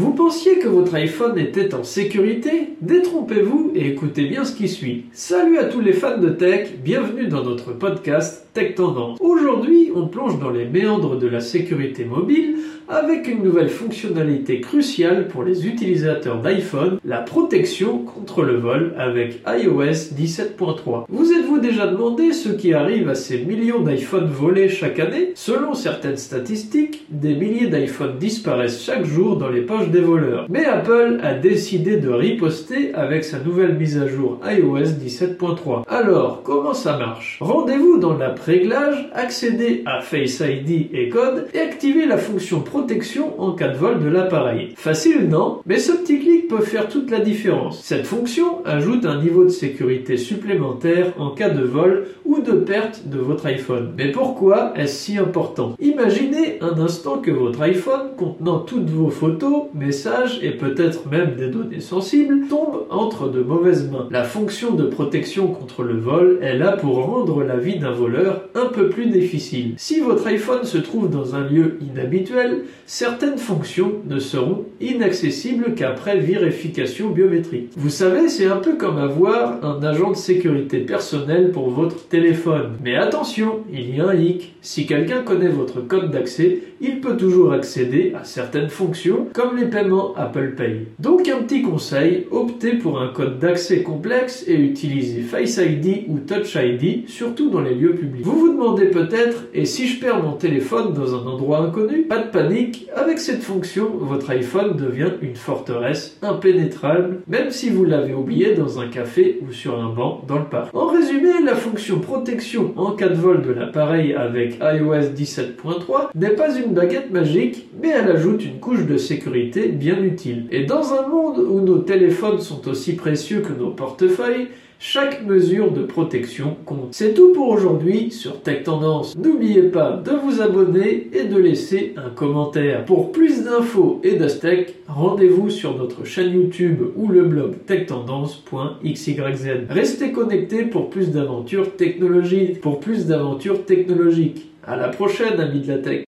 Vous pensiez que votre iPhone était en sécurité? Détrompez-vous et écoutez bien ce qui suit. Salut à tous les fans de tech, bienvenue dans notre podcast Tech Tendance. Aujourd'hui, on plonge dans les méandres de la sécurité mobile avec une nouvelle fonctionnalité cruciale pour les utilisateurs d'iPhone, la protection contre le vol avec iOS 17.3. Vous êtes-vous déjà demandé ce qui arrive à ces millions d'iPhones volés chaque année? Selon certaines statistiques, des milliers d'iPhones disparaissent chaque jour dans les poches des voleurs. Mais Apple a décidé de riposter avec sa nouvelle mise à jour iOS 17.3. Alors, comment ça marche? Rendez-vous dans l'app Réglage, accédez à Face ID et code et activez la fonction protection en cas de vol de l'appareil. Facile, non? Mais ce petit clic peut faire toute la différence. Cette fonction ajoute un niveau de sécurité supplémentaire en cas de vol ou de perte de votre iPhone. Mais pourquoi est-ce si important? Imaginez un instant que votre iPhone contenant toutes vos photos, messages et peut-être même des données sensibles tombe entre de mauvaises mains. La fonction de protection contre le vol est là pour rendre la vie d'un voleur un peu plus difficile. Si votre iPhone se trouve dans un lieu inhabituel, certaines fonctions ne seront inaccessibles qu'après vérification biométrique. Vous savez, c'est un peu comme avoir un agent de sécurité personnel pour votre téléphone. Mais attention, il y a un hic. Si quelqu'un connaît votre code d'accès, il peut toujours accéder à certaines fonctions comme les paiements Apple Pay. Donc un petit conseil, optez pour un code d'accès complexe et utilisez Face ID ou Touch ID, surtout dans les lieux publics. Vous vous demandez peut-être, et si je perds mon téléphone dans un endroit inconnu? Pas de panique, avec cette fonction, votre iPhone devient une forteresse impénétrable, même si vous l'avez oublié dans un café ou sur un banc dans le parc. En résumé, la fonction protection en cas de vol de l'appareil avec iOS 17.3 n'est pas une baguette magique, mais elle ajoute une couche de sécurité bien utile. Et dans un monde où nos téléphones sont aussi précieux que nos portefeuilles, chaque mesure de protection compte. C'est tout pour aujourd'hui sur Tech Tendance. N'oubliez pas de vous abonner et de laisser un commentaire. Pour plus d'infos et d'astecs, rendez-vous sur notre chaîne YouTube ou le blog techtendance.xyz. Restez connectés pour plus d'aventures technologiques. Pour plus d'aventures technologiques. À la prochaine, amis de la tech.